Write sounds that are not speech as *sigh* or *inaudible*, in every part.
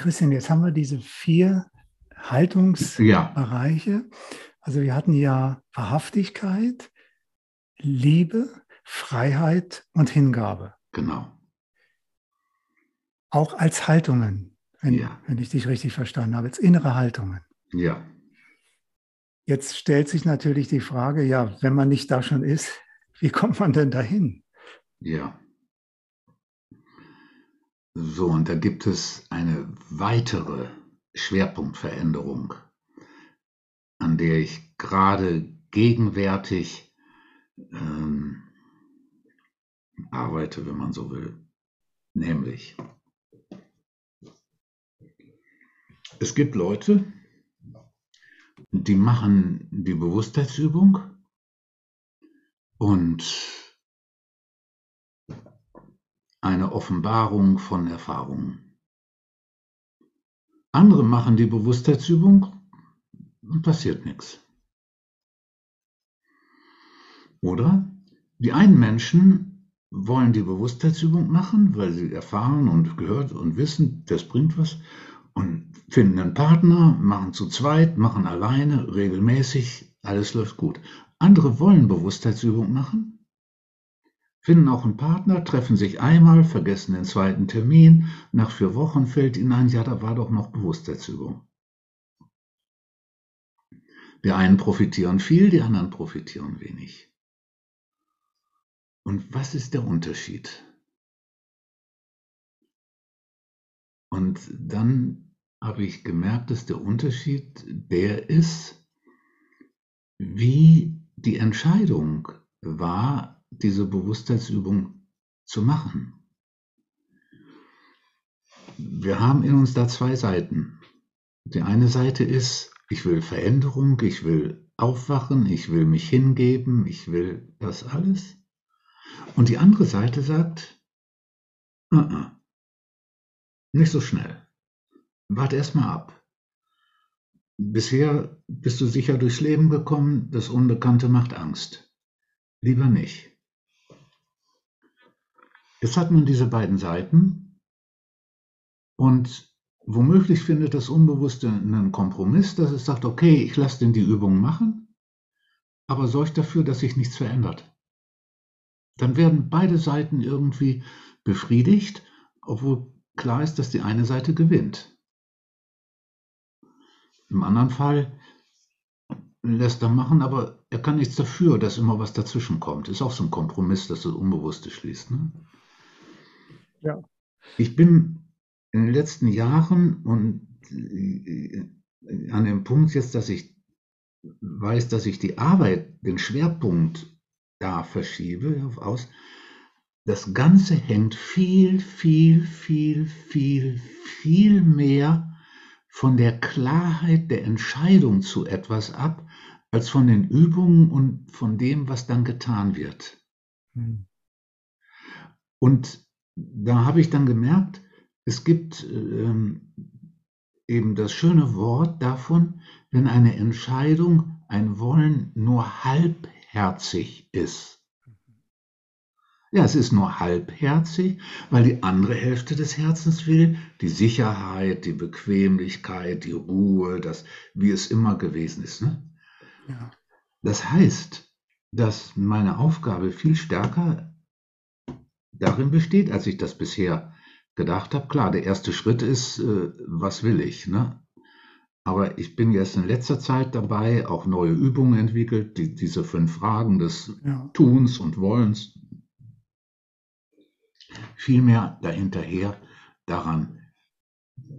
Christian, jetzt haben wir diese vier Haltungsbereiche. Ja. Also wir hatten ja Wahrhaftigkeit, Liebe, Freiheit und Hingabe. Genau. Auch als Haltungen, wenn, ja. wenn ich dich richtig verstanden habe, als innere Haltungen. Ja. Jetzt stellt sich natürlich die Frage, ja, wenn man nicht da schon ist, wie kommt man denn dahin? Ja. So, und da gibt es eine weitere Schwerpunktveränderung, an der ich gerade gegenwärtig ähm, arbeite, wenn man so will. Nämlich, es gibt Leute, die machen die Bewusstheitsübung und eine Offenbarung von Erfahrungen. Andere machen die Bewusstheitsübung und passiert nichts. Oder die einen Menschen wollen die Bewusstheitsübung machen, weil sie erfahren und gehört und wissen, das bringt was und finden einen Partner, machen zu zweit, machen alleine, regelmäßig, alles läuft gut. Andere wollen Bewusstheitsübung machen finden auch einen Partner, treffen sich einmal, vergessen den zweiten Termin. Nach vier Wochen fällt ihnen ein, ja, da war doch noch Bewusstheitsübung. Die einen profitieren viel, die anderen profitieren wenig. Und was ist der Unterschied? Und dann habe ich gemerkt, dass der Unterschied der ist, wie die Entscheidung war, diese Bewusstheitsübung zu machen. Wir haben in uns da zwei Seiten. Die eine Seite ist, ich will Veränderung, ich will aufwachen, ich will mich hingeben, ich will das alles. Und die andere Seite sagt, uh -uh, nicht so schnell. Warte erst mal ab. Bisher bist du sicher durchs Leben gekommen, das Unbekannte macht Angst. Lieber nicht. Jetzt hat man diese beiden Seiten und womöglich findet das Unbewusste einen Kompromiss, dass es sagt, okay, ich lasse denn die Übung machen, aber sorgt dafür, dass sich nichts verändert. Dann werden beide Seiten irgendwie befriedigt, obwohl klar ist, dass die eine Seite gewinnt. Im anderen Fall lässt er machen, aber er kann nichts dafür, dass immer was dazwischen kommt. Ist auch so ein Kompromiss, dass das Unbewusste schließt. Ne? Ja. Ich bin in den letzten Jahren und äh, an dem Punkt jetzt, dass ich weiß, dass ich die Arbeit, den Schwerpunkt da verschiebe aus. Das Ganze hängt viel, viel, viel, viel, viel mehr von der Klarheit der Entscheidung zu etwas ab, als von den Übungen und von dem, was dann getan wird. Hm. Und da habe ich dann gemerkt, es gibt ähm, eben das schöne Wort davon, wenn eine Entscheidung, ein Wollen nur halbherzig ist. Ja, es ist nur halbherzig, weil die andere Hälfte des Herzens will die Sicherheit, die Bequemlichkeit, die Ruhe, das, wie es immer gewesen ist. Ne? Ja. Das heißt, dass meine Aufgabe viel stärker darin besteht, als ich das bisher gedacht habe. Klar, der erste Schritt ist, äh, was will ich? Ne? Aber ich bin jetzt in letzter Zeit dabei, auch neue Übungen entwickelt, die, diese fünf Fragen des ja. Tuns und Wollens. Vielmehr dahinterher daran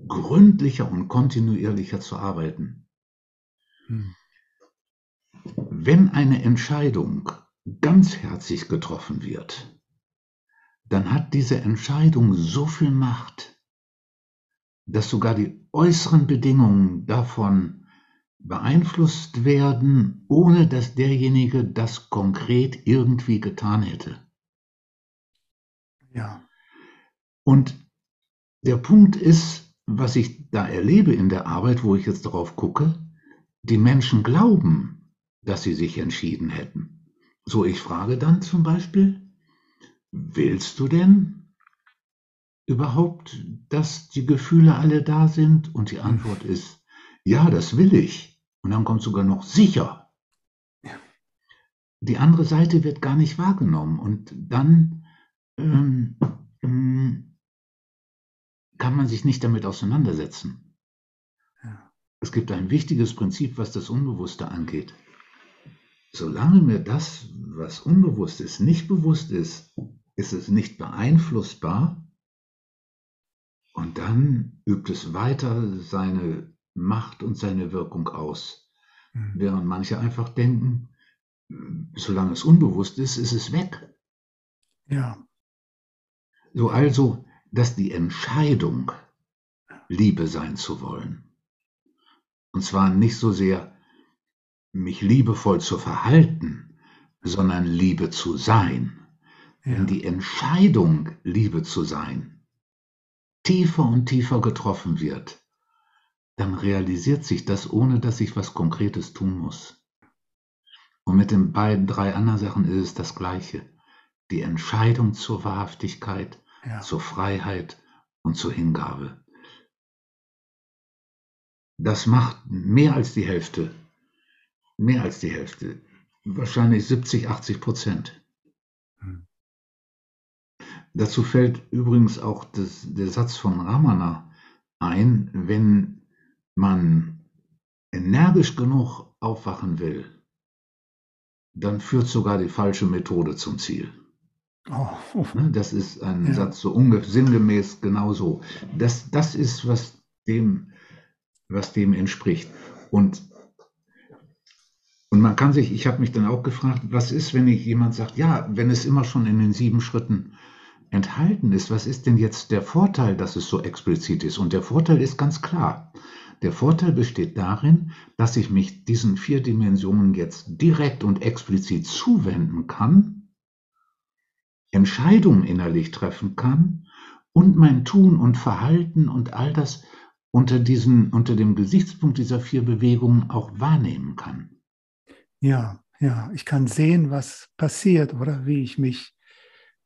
gründlicher und kontinuierlicher zu arbeiten. Hm. Wenn eine Entscheidung ganzherzig getroffen wird, dann hat diese Entscheidung so viel Macht, dass sogar die äußeren Bedingungen davon beeinflusst werden, ohne dass derjenige das konkret irgendwie getan hätte. Ja. Und der Punkt ist, was ich da erlebe in der Arbeit, wo ich jetzt darauf gucke, die Menschen glauben, dass sie sich entschieden hätten. So, ich frage dann zum Beispiel, willst du denn überhaupt, dass die Gefühle alle da sind? Und die Antwort ist, ja, das will ich. Und dann kommt sogar noch sicher. Die andere Seite wird gar nicht wahrgenommen. Und dann ähm, ähm, kann man sich nicht damit auseinandersetzen. Ja. Es gibt ein wichtiges Prinzip, was das Unbewusste angeht. Solange mir das, was unbewusst ist, nicht bewusst ist, ist es nicht beeinflussbar und dann übt es weiter seine Macht und seine Wirkung aus. Mhm. Während manche einfach denken, solange es unbewusst ist, ist es weg. Ja. So also, dass die Entscheidung, Liebe sein zu wollen, und zwar nicht so sehr mich liebevoll zu verhalten, sondern Liebe zu sein. Wenn die Entscheidung, Liebe zu sein, tiefer und tiefer getroffen wird, dann realisiert sich das, ohne dass ich was Konkretes tun muss. Und mit den beiden, drei anderen Sachen ist es das Gleiche. Die Entscheidung zur Wahrhaftigkeit, ja. zur Freiheit und zur Hingabe. Das macht mehr als die Hälfte mehr als die Hälfte, wahrscheinlich 70, 80 Prozent. Hm. Dazu fällt übrigens auch das, der Satz von Ramana ein, wenn man energisch genug aufwachen will, dann führt sogar die falsche Methode zum Ziel. Oh, oh. Das ist ein ja. Satz so sinngemäß genauso. Das, das ist, was dem, was dem entspricht. Und und man kann sich, ich habe mich dann auch gefragt, was ist, wenn ich jemand sagt, ja, wenn es immer schon in den sieben Schritten enthalten ist, was ist denn jetzt der Vorteil, dass es so explizit ist? Und der Vorteil ist ganz klar. Der Vorteil besteht darin, dass ich mich diesen vier Dimensionen jetzt direkt und explizit zuwenden kann, Entscheidungen innerlich treffen kann und mein Tun und Verhalten und all das unter, diesen, unter dem Gesichtspunkt dieser vier Bewegungen auch wahrnehmen kann. Ja, ja, ich kann sehen, was passiert oder wie ich mich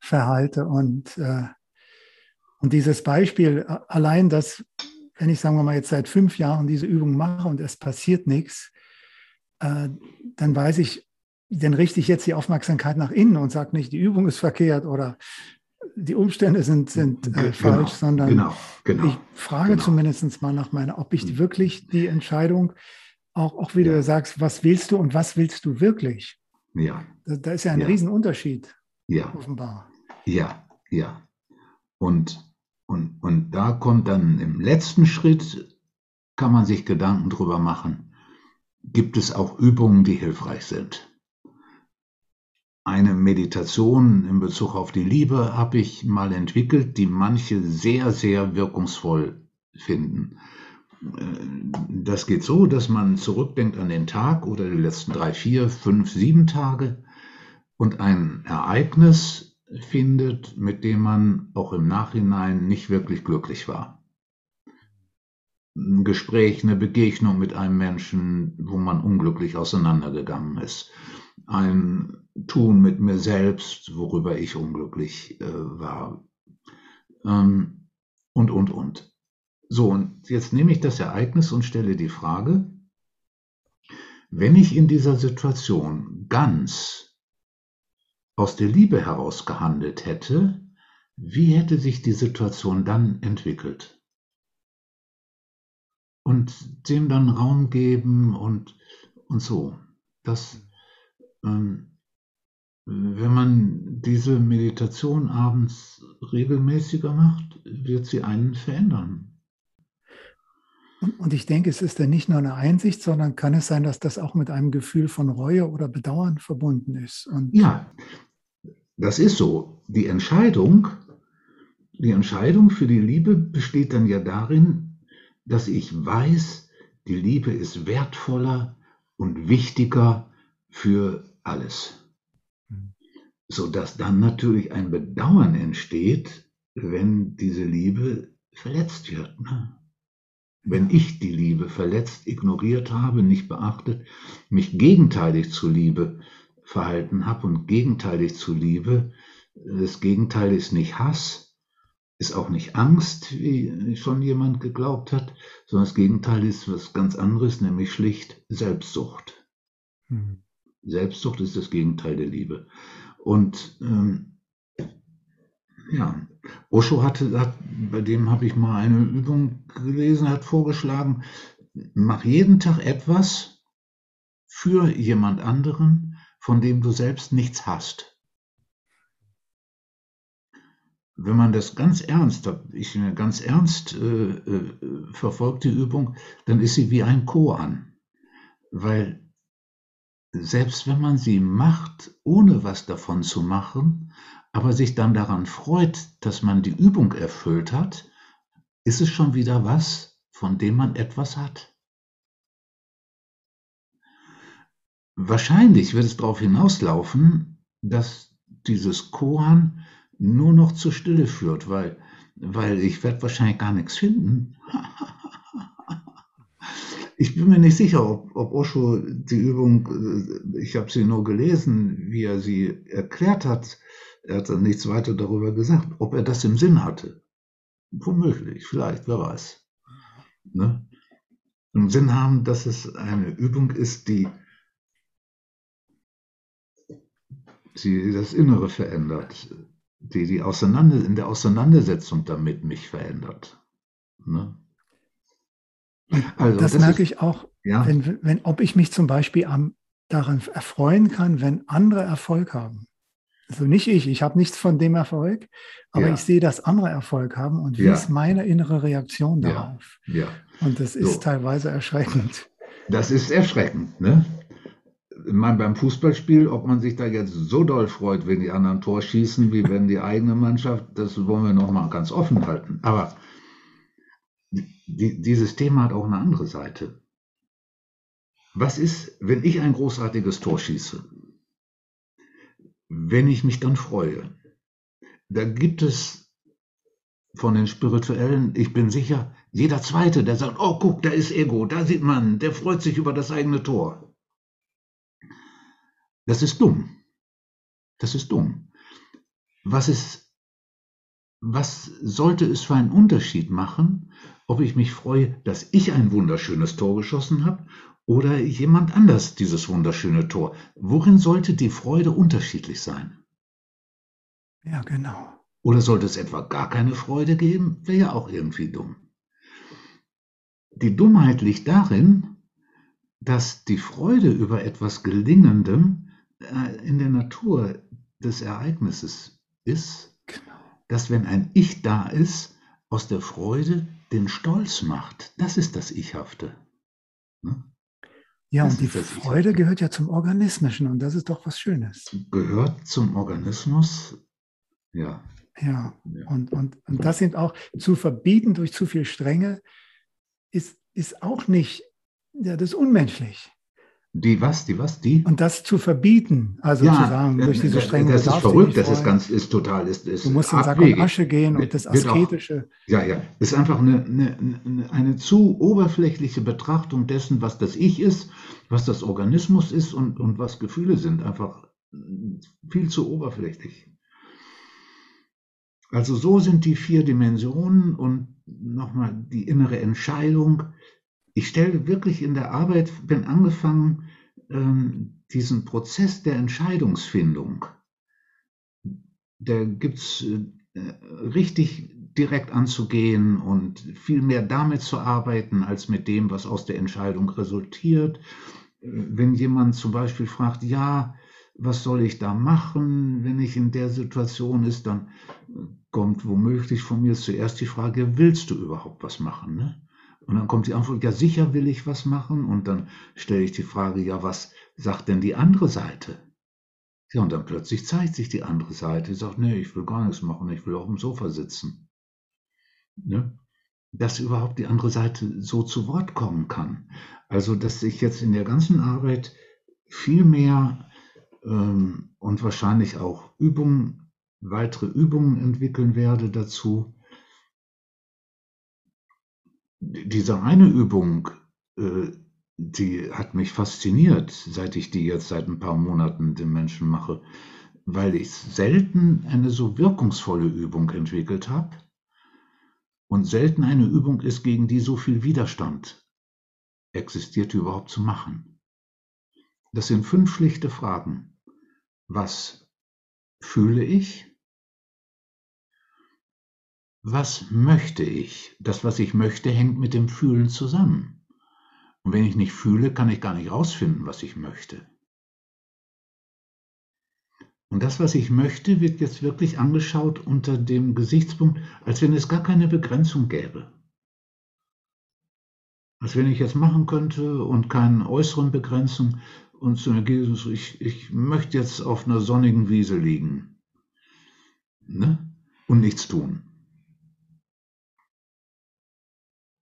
verhalte. Und, äh, und dieses Beispiel, allein das, wenn ich, sagen wir mal, jetzt seit fünf Jahren diese Übung mache und es passiert nichts, äh, dann weiß ich, dann richte ich jetzt die Aufmerksamkeit nach innen und sage nicht, die Übung ist verkehrt oder die Umstände sind, sind äh, genau, falsch, sondern genau, genau, ich frage genau. zumindest mal nach meiner, ob ich hm. wirklich die Entscheidung auch, auch wie ja. du sagst, was willst du und was willst du wirklich? Ja. Da, da ist ja ein ja. Riesenunterschied. Ja. Offenbar. Ja, ja. Und, und, und da kommt dann im letzten Schritt, kann man sich Gedanken drüber machen, gibt es auch Übungen, die hilfreich sind. Eine Meditation in Bezug auf die Liebe habe ich mal entwickelt, die manche sehr, sehr wirkungsvoll finden. Das geht so, dass man zurückdenkt an den Tag oder die letzten drei, vier, fünf, sieben Tage und ein Ereignis findet, mit dem man auch im Nachhinein nicht wirklich glücklich war. Ein Gespräch, eine Begegnung mit einem Menschen, wo man unglücklich auseinandergegangen ist. Ein Tun mit mir selbst, worüber ich unglücklich äh, war. Ähm, und, und, und. So, und jetzt nehme ich das Ereignis und stelle die Frage, wenn ich in dieser Situation ganz aus der Liebe heraus gehandelt hätte, wie hätte sich die Situation dann entwickelt? Und dem dann Raum geben und, und so. Das, ähm, wenn man diese Meditation abends regelmäßiger macht, wird sie einen verändern. Und ich denke, es ist dann nicht nur eine Einsicht, sondern kann es sein, dass das auch mit einem Gefühl von Reue oder Bedauern verbunden ist. Und ja, das ist so. Die Entscheidung, die Entscheidung für die Liebe besteht dann ja darin, dass ich weiß, die Liebe ist wertvoller und wichtiger für alles. Hm. Sodass dann natürlich ein Bedauern entsteht, wenn diese Liebe verletzt wird. Ne? Wenn ich die Liebe verletzt, ignoriert habe, nicht beachtet, mich gegenteilig zu Liebe verhalten habe und gegenteilig zu Liebe, das Gegenteil ist nicht Hass, ist auch nicht Angst, wie schon jemand geglaubt hat, sondern das Gegenteil ist was ganz anderes, nämlich schlicht Selbstsucht. Mhm. Selbstsucht ist das Gegenteil der Liebe. Und ähm, ja, Osho hatte, hat, bei dem habe ich mal eine Übung gelesen, hat vorgeschlagen, mach jeden Tag etwas für jemand anderen, von dem du selbst nichts hast wenn man das ganz ernst, ich ganz ernst äh, äh, verfolgt die Übung, dann ist sie wie ein Koan. Weil selbst wenn man sie macht, ohne was davon zu machen, aber sich dann daran freut, dass man die Übung erfüllt hat, ist es schon wieder was, von dem man etwas hat. Wahrscheinlich wird es darauf hinauslaufen, dass dieses Koan nur noch zur Stille führt, weil, weil ich werde wahrscheinlich gar nichts finden. *laughs* ich bin mir nicht sicher, ob, ob Osho die Übung, äh, ich habe sie nur gelesen, wie er sie erklärt hat. Er hat dann nichts weiter darüber gesagt, ob er das im Sinn hatte. Womöglich, vielleicht, wer weiß. Ne? Im Sinn haben, dass es eine Übung ist, die sie das Innere verändert, die, die Auseinander, in der Auseinandersetzung damit mich verändert. Ne? Also, das, das merke ist, ich auch, ja? wenn, wenn, ob ich mich zum Beispiel am, daran erfreuen kann, wenn andere Erfolg haben. Also nicht ich, ich habe nichts von dem Erfolg, aber ja. ich sehe, dass andere Erfolg haben und wie ja. ist meine innere Reaktion darauf? Ja. Und das ist so. teilweise erschreckend. Das ist erschreckend, ne? meine, beim Fußballspiel, ob man sich da jetzt so doll freut, wenn die anderen Tor schießen, wie wenn die eigene Mannschaft, das wollen wir nochmal ganz offen halten. Aber die, dieses Thema hat auch eine andere Seite. Was ist, wenn ich ein großartiges Tor schieße? Wenn ich mich dann freue, da gibt es von den Spirituellen, ich bin sicher, jeder Zweite, der sagt, oh guck, da ist Ego, da sieht man, der freut sich über das eigene Tor. Das ist dumm. Das ist dumm. Was ist, was sollte es für einen Unterschied machen, ob ich mich freue, dass ich ein wunderschönes Tor geschossen habe oder jemand anders dieses wunderschöne Tor? Worin sollte die Freude unterschiedlich sein? Ja, genau. Oder sollte es etwa gar keine Freude geben? Wäre ja auch irgendwie dumm. Die Dummheit liegt darin, dass die Freude über etwas Gelingendem äh, in der Natur des Ereignisses ist, genau. dass wenn ein Ich da ist, aus der Freude den Stolz macht. Das ist das Ichhafte. Ne? Ja, das und die Freude gehört ja zum Organismischen und das ist doch was Schönes. Gehört zum Organismus, ja. Ja, ja. Und, und, und das sind auch zu verbieten durch zu viel Strenge, ist, ist auch nicht, ja, das ist unmenschlich. Die was, die was, die? Und das zu verbieten, also ja, zu sagen, durch diese strenge Das ist verrückt, das ist ganz, ist total, ist, ist Du musst in Sack und Asche gehen und das Asketische. Auch, ja, ja, ist einfach eine, eine, eine zu oberflächliche Betrachtung dessen, was das Ich ist, was das Organismus ist und, und was Gefühle sind, einfach viel zu oberflächlich. Also so sind die vier Dimensionen und nochmal die innere Entscheidung, ich stelle wirklich in der Arbeit, bin angefangen, ähm, diesen Prozess der Entscheidungsfindung, da gibt es äh, richtig direkt anzugehen und viel mehr damit zu arbeiten, als mit dem, was aus der Entscheidung resultiert. Wenn jemand zum Beispiel fragt, ja, was soll ich da machen, wenn ich in der Situation ist, dann kommt womöglich von mir zuerst die Frage, willst du überhaupt was machen? Ne? Und dann kommt die Antwort, ja sicher will ich was machen. Und dann stelle ich die Frage, ja was sagt denn die andere Seite? Ja, und dann plötzlich zeigt sich die andere Seite. Die sagt, nee, ich will gar nichts machen, ich will auf dem Sofa sitzen. Ne? Dass überhaupt die andere Seite so zu Wort kommen kann. Also, dass ich jetzt in der ganzen Arbeit viel mehr ähm, und wahrscheinlich auch Übungen, weitere Übungen entwickeln werde dazu, diese eine Übung, äh, die hat mich fasziniert, seit ich die jetzt seit ein paar Monaten den Menschen mache, weil ich selten eine so wirkungsvolle Übung entwickelt habe und selten eine Übung ist, gegen die so viel Widerstand existiert, überhaupt zu machen. Das sind fünf schlichte Fragen. Was fühle ich? Was möchte ich? Das, was ich möchte, hängt mit dem Fühlen zusammen. Und wenn ich nicht fühle, kann ich gar nicht rausfinden, was ich möchte. Und das, was ich möchte, wird jetzt wirklich angeschaut unter dem Gesichtspunkt, als wenn es gar keine Begrenzung gäbe. Als wenn ich jetzt machen könnte und keine äußeren Begrenzungen und zu Jesus, ich, ich möchte jetzt auf einer sonnigen Wiese liegen ne? und nichts tun.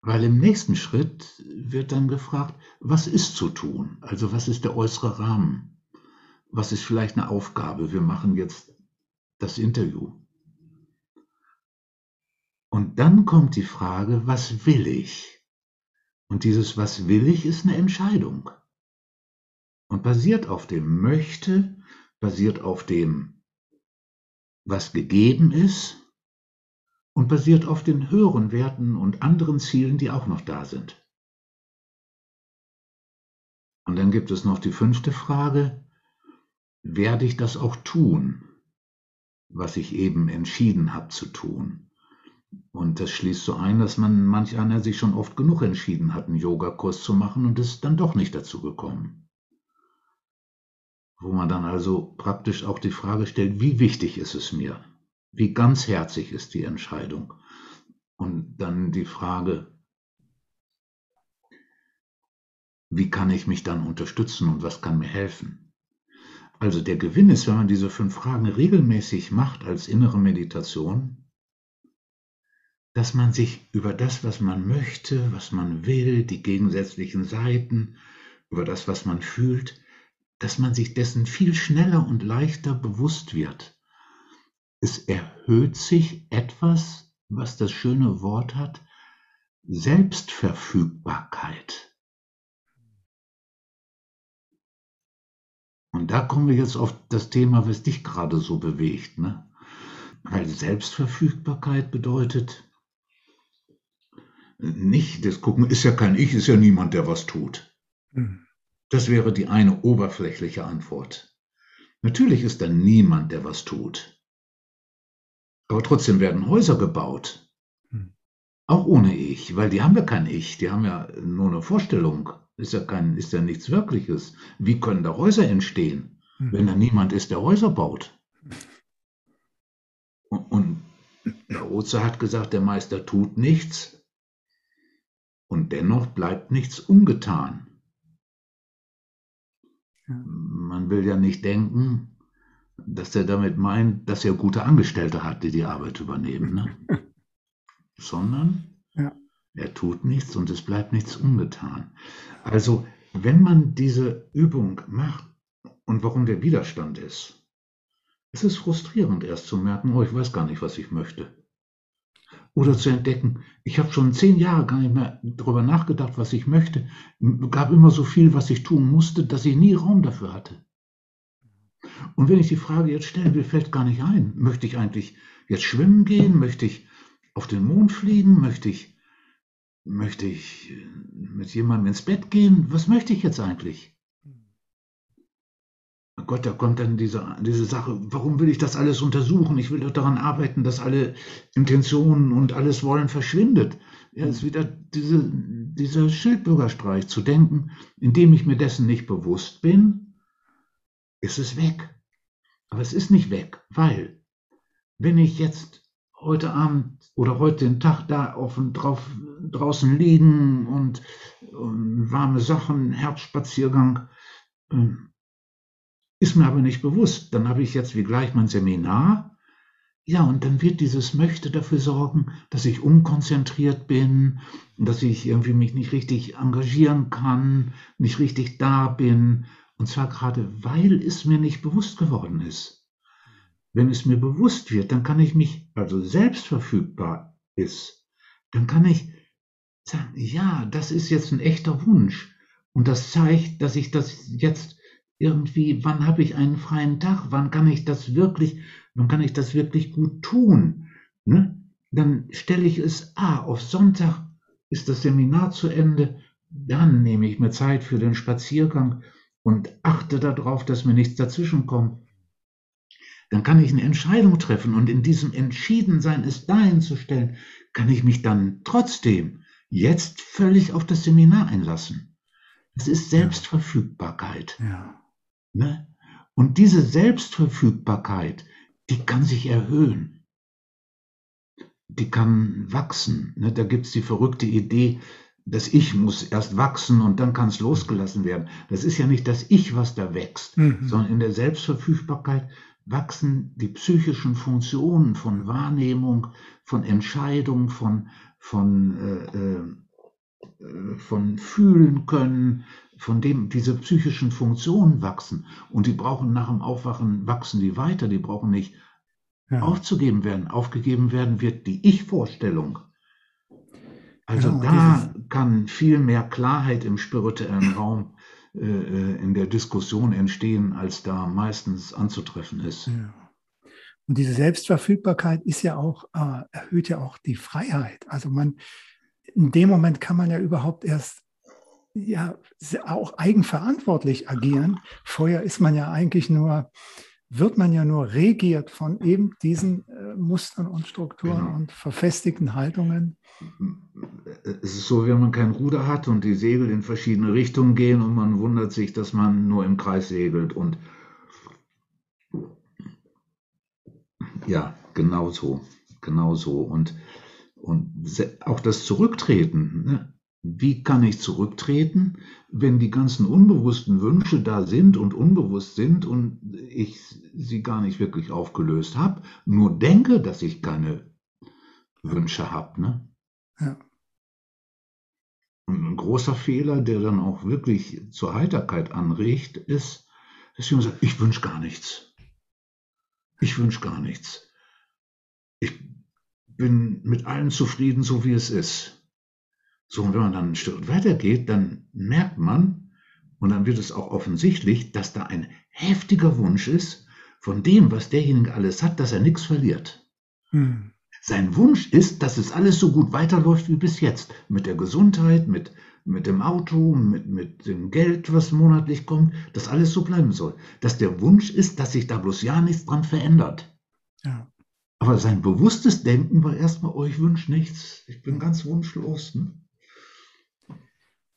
Weil im nächsten Schritt wird dann gefragt, was ist zu tun? Also was ist der äußere Rahmen? Was ist vielleicht eine Aufgabe? Wir machen jetzt das Interview. Und dann kommt die Frage, was will ich? Und dieses Was will ich ist eine Entscheidung. Und basiert auf dem Möchte, basiert auf dem, was gegeben ist und basiert auf den höheren Werten und anderen Zielen, die auch noch da sind. Und dann gibt es noch die fünfte Frage, werde ich das auch tun, was ich eben entschieden habe zu tun? Und das schließt so ein, dass man manch einer sich schon oft genug entschieden hat, einen Yogakurs zu machen und ist dann doch nicht dazu gekommen. Wo man dann also praktisch auch die Frage stellt, wie wichtig ist es mir? Wie ganzherzig ist die Entscheidung? Und dann die Frage, wie kann ich mich dann unterstützen und was kann mir helfen? Also der Gewinn ist, wenn man diese fünf Fragen regelmäßig macht als innere Meditation, dass man sich über das, was man möchte, was man will, die gegensätzlichen Seiten, über das, was man fühlt, dass man sich dessen viel schneller und leichter bewusst wird es erhöht sich etwas, was das schöne Wort hat, Selbstverfügbarkeit. Und da kommen wir jetzt auf das Thema, was dich gerade so bewegt. Ne? Weil Selbstverfügbarkeit bedeutet nicht, das gucken, ist ja kein Ich, ist ja niemand, der was tut. Hm. Das wäre die eine oberflächliche Antwort. Natürlich ist da niemand, der was tut. Aber trotzdem werden Häuser gebaut. Hm. Auch ohne Ich, weil die haben ja kein Ich, die haben ja nur eine Vorstellung. Ist ja, kein, ist ja nichts Wirkliches. Wie können da Häuser entstehen, hm. wenn da niemand ist, der Häuser baut? Und, und der Oze hat gesagt, der Meister tut nichts und dennoch bleibt nichts ungetan. Man will ja nicht denken, dass er damit meint, dass er gute Angestellte hat, die die Arbeit übernehmen, ne? *laughs* sondern ja. er tut nichts und es bleibt nichts ungetan. Also wenn man diese Übung macht und warum der Widerstand ist, es ist frustrierend erst zu merken, oh, ich weiß gar nicht, was ich möchte. Oder zu entdecken, ich habe schon zehn Jahre gar nicht mehr darüber nachgedacht, was ich möchte. Es gab immer so viel, was ich tun musste, dass ich nie Raum dafür hatte. Und wenn ich die Frage jetzt stelle, mir fällt gar nicht ein, möchte ich eigentlich jetzt schwimmen gehen? Möchte ich auf den Mond fliegen? Möchte ich, möchte ich mit jemandem ins Bett gehen? Was möchte ich jetzt eigentlich? Oh Gott, da kommt dann diese, diese Sache, warum will ich das alles untersuchen? Ich will doch daran arbeiten, dass alle Intentionen und alles Wollen verschwindet. Ja, ist wieder diese, dieser Schildbürgerstreich zu denken, indem ich mir dessen nicht bewusst bin, ist es weg. Aber es ist nicht weg, weil wenn ich jetzt heute Abend oder heute den Tag da auf und drauf, draußen liegen und, und warme Sachen, Herbstspaziergang, äh, ist mir aber nicht bewusst. Dann habe ich jetzt wie gleich mein Seminar. Ja, und dann wird dieses Möchte dafür sorgen, dass ich unkonzentriert bin, dass ich irgendwie mich nicht richtig engagieren kann, nicht richtig da bin und zwar gerade, weil es mir nicht bewusst geworden ist. Wenn es mir bewusst wird, dann kann ich mich, also selbst verfügbar ist, dann kann ich sagen, ja, das ist jetzt ein echter Wunsch. Und das zeigt, dass ich das jetzt irgendwie, wann habe ich einen freien Tag? Wann kann ich das wirklich, wann kann ich das wirklich gut tun? Ne? dann stelle ich es, ah, auf Sonntag ist das Seminar zu Ende, dann nehme ich mir Zeit für den Spaziergang und achte darauf, dass mir nichts dazwischenkommt. Dann kann ich eine Entscheidung treffen und in diesem Entschiedensein, es dahin zu stellen, kann ich mich dann trotzdem jetzt völlig auf das Seminar einlassen. Es ist Selbstverfügbarkeit. Ja. Ne? Und diese Selbstverfügbarkeit, die kann sich erhöhen. Die kann wachsen. Ne? Da gibt es die verrückte Idee, das Ich muss erst wachsen und dann kann es losgelassen werden. Das ist ja nicht das Ich, was da wächst, mhm. sondern in der Selbstverfügbarkeit wachsen die psychischen Funktionen von Wahrnehmung, von Entscheidung, von, von, äh, äh, von Fühlen können, von dem diese psychischen Funktionen wachsen. Und die brauchen nach dem Aufwachen, wachsen die weiter, die brauchen nicht ja. aufzugeben werden. Aufgegeben werden wird die Ich-Vorstellung. Also genau, da. Kann viel mehr Klarheit im spirituellen *clears throat* Raum äh, äh, in der Diskussion entstehen, als da meistens anzutreffen ist. Ja. Und diese Selbstverfügbarkeit ist ja auch, äh, erhöht ja auch die Freiheit. Also man, in dem Moment kann man ja überhaupt erst ja auch eigenverantwortlich agieren. Vorher ist man ja eigentlich nur wird man ja nur regiert von eben diesen äh, Mustern und Strukturen genau. und verfestigten Haltungen. Es ist so, wenn man kein Ruder hat und die Segel in verschiedene Richtungen gehen und man wundert sich, dass man nur im Kreis segelt und ja, genau so, genau so und und auch das Zurücktreten, ne? Wie kann ich zurücktreten, wenn die ganzen unbewussten Wünsche da sind und unbewusst sind und ich sie gar nicht wirklich aufgelöst habe, nur denke, dass ich keine Wünsche habe. Ne? Ja. Und ein großer Fehler, der dann auch wirklich zur Heiterkeit anregt, ist, dass jemand sagt, ich wünsche gar nichts. Ich wünsche gar nichts. Ich bin mit allem zufrieden, so wie es ist. So, und wenn man dann ein Stück weitergeht, dann merkt man, und dann wird es auch offensichtlich, dass da ein heftiger Wunsch ist, von dem, was derjenige alles hat, dass er nichts verliert. Hm. Sein Wunsch ist, dass es alles so gut weiterläuft wie bis jetzt. Mit der Gesundheit, mit, mit dem Auto, mit, mit dem Geld, was monatlich kommt, dass alles so bleiben soll. Dass der Wunsch ist, dass sich da bloß ja nichts dran verändert. Ja. Aber sein bewusstes Denken war erstmal, oh, ich wünsche nichts, ich bin ganz wunschlos. Ne?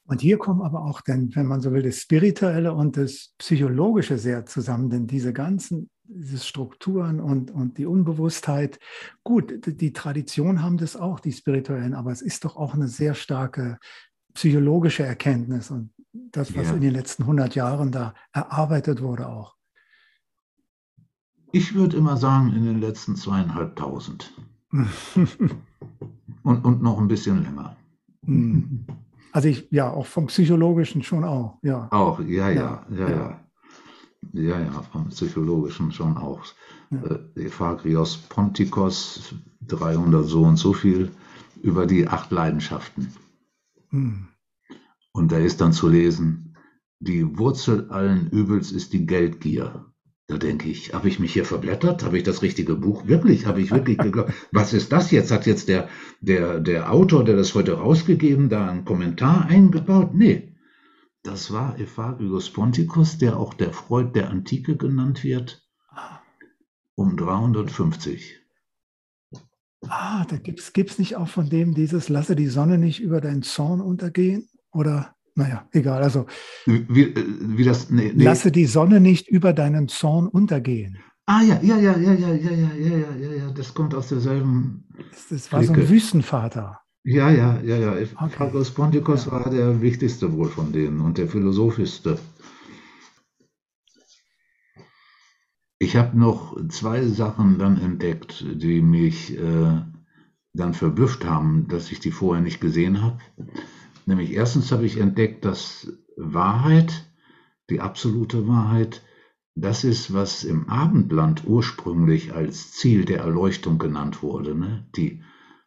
Und hier kommen aber auch dann, wenn man so will, das Spirituelle und das Psychologische sehr zusammen, denn diese ganzen diese Strukturen und, und die Unbewusstheit, gut, die Tradition haben das auch, die Spirituellen, aber es ist doch auch eine sehr starke psychologische Erkenntnis und das, was ja. in den letzten 100 Jahren da erarbeitet wurde auch. Ich würde immer sagen, in den letzten zweieinhalbtausend. *laughs* und, und noch ein bisschen länger. Also ich, ja, auch vom Psychologischen schon auch, ja. Auch, ja, ja, ja, ja. Ja, ja, vom Psychologischen schon auch. Ja. Äh, Ephagrios Pontikos, 300 so und so viel über die acht Leidenschaften. Hm. Und da ist dann zu lesen, die Wurzel allen Übels ist die Geldgier. Da denke ich, habe ich mich hier verblättert? Habe ich das richtige Buch? Wirklich, habe ich wirklich geglaubt. *laughs* Was ist das jetzt? Hat jetzt der, der, der Autor, der das heute rausgegeben, da einen Kommentar eingebaut? Nee. Das war Ephagrius Ponticus, der auch der Freud der Antike genannt wird, um 350. Ah, da gibt es nicht auch von dem dieses Lasse die Sonne nicht über deinen Zorn untergehen? Oder? Naja, egal. Also wie, äh, wie das, nee, nee. lasse die Sonne nicht über deinen Zorn untergehen. Ah ja, ja, ja, ja, ja, ja, ja, ja, ja, ja, das kommt aus derselben. Das, das war Flicke. so ein Wüstenvater. Ja, ja, ja, ja. Okay. Ponticus ja. war der wichtigste wohl von denen und der philosophischste. Ich habe noch zwei Sachen dann entdeckt, die mich äh, dann verblüfft haben, dass ich die vorher nicht gesehen habe. Nämlich erstens habe ich entdeckt, dass Wahrheit, die absolute Wahrheit, das ist, was im Abendland ursprünglich als Ziel der Erleuchtung genannt wurde. Ne? Die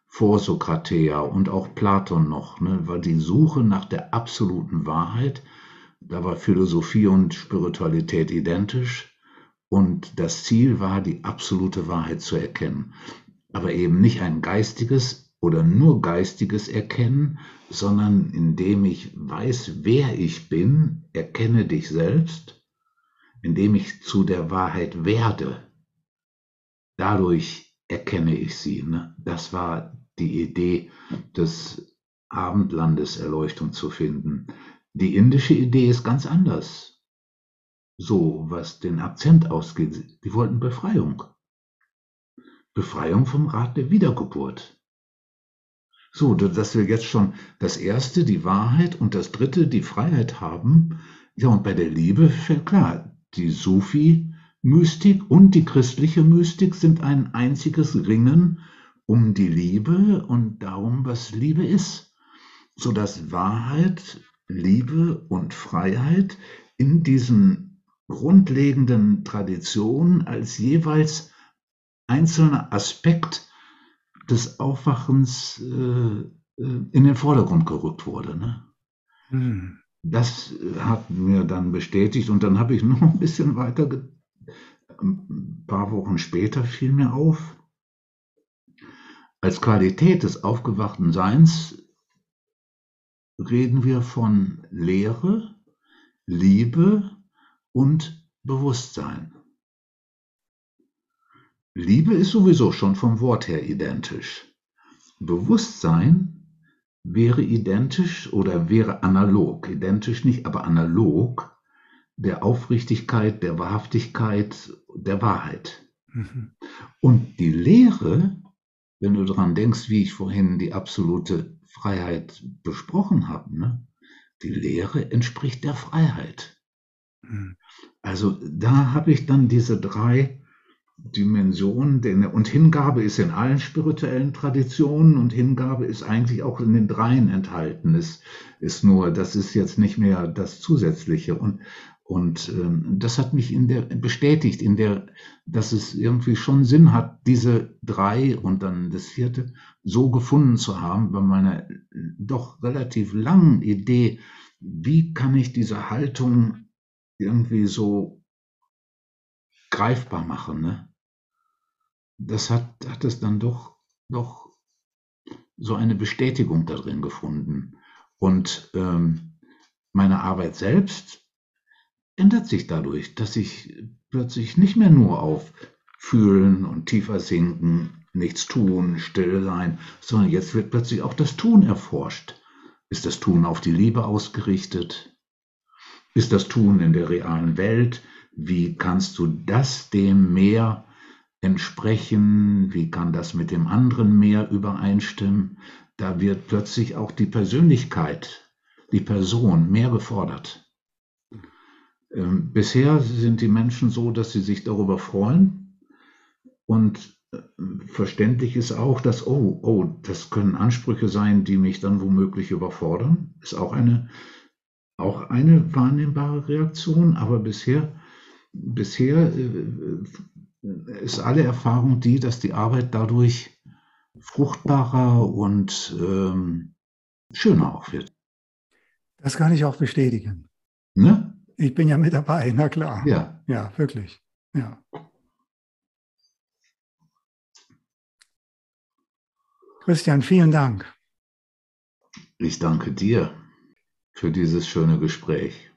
Vorsokrateer und auch Platon noch, ne? war die Suche nach der absoluten Wahrheit. Da war Philosophie und Spiritualität identisch. Und das Ziel war, die absolute Wahrheit zu erkennen. aber eben nicht ein geistiges oder nur geistiges Erkennen, sondern indem ich weiß, wer ich bin, erkenne dich selbst, indem ich zu der Wahrheit werde. Dadurch erkenne ich sie. Ne? Das war die Idee des Abendlandes Erleuchtung zu finden. Die indische Idee ist ganz anders. So, was den Akzent ausgeht. Die wollten Befreiung. Befreiung vom Rat der Wiedergeburt. So, dass wir jetzt schon das erste, die Wahrheit und das dritte, die Freiheit haben. Ja, und bei der Liebe fällt klar, die Sufi-Mystik und die christliche Mystik sind ein einziges Ringen um die Liebe und darum, was Liebe ist, sodass Wahrheit, Liebe und Freiheit in diesen grundlegenden Traditionen als jeweils einzelner Aspekt des Aufwachens äh, äh, in den Vordergrund gerückt wurde. Ne? Hm. Das hat mir dann bestätigt und dann habe ich *laughs* noch ein bisschen weiter, ein paar Wochen später fiel mir auf, als Qualität des aufgewachten Seins reden wir von Lehre, Liebe und Bewusstsein. Liebe ist sowieso schon vom Wort her identisch. Bewusstsein wäre identisch oder wäre analog, identisch nicht, aber analog der Aufrichtigkeit, der Wahrhaftigkeit, der Wahrheit. Mhm. Und die Lehre, wenn du daran denkst, wie ich vorhin die absolute Freiheit besprochen habe, ne? die Lehre entspricht der Freiheit. Mhm. Also da habe ich dann diese drei Dimension, denn, und Hingabe ist in allen spirituellen Traditionen und Hingabe ist eigentlich auch in den dreien enthalten. Es ist nur, das ist jetzt nicht mehr das Zusätzliche. Und, und ähm, das hat mich in der, bestätigt, in der, dass es irgendwie schon Sinn hat, diese drei und dann das vierte so gefunden zu haben, bei meiner doch relativ langen Idee, wie kann ich diese Haltung irgendwie so greifbar machen, ne? Das hat, hat es dann doch, doch so eine Bestätigung darin gefunden. Und ähm, meine Arbeit selbst ändert sich dadurch, dass ich plötzlich nicht mehr nur auf Fühlen und tiefer sinken, nichts tun, still sein, sondern jetzt wird plötzlich auch das Tun erforscht. Ist das Tun auf die Liebe ausgerichtet? Ist das Tun in der realen Welt? Wie kannst du das dem mehr entsprechen, wie kann das mit dem anderen mehr übereinstimmen. Da wird plötzlich auch die Persönlichkeit, die Person mehr gefordert. Ähm, bisher sind die Menschen so, dass sie sich darüber freuen und äh, verständlich ist auch, dass, oh, oh, das können Ansprüche sein, die mich dann womöglich überfordern. Ist auch eine, auch eine wahrnehmbare Reaktion, aber bisher, bisher äh, ist alle Erfahrung die, dass die Arbeit dadurch fruchtbarer und ähm, schöner auch wird. Das kann ich auch bestätigen. Ne? Ich bin ja mit dabei, na klar. Ja. Ja, wirklich. Ja. Christian, vielen Dank. Ich danke dir für dieses schöne Gespräch.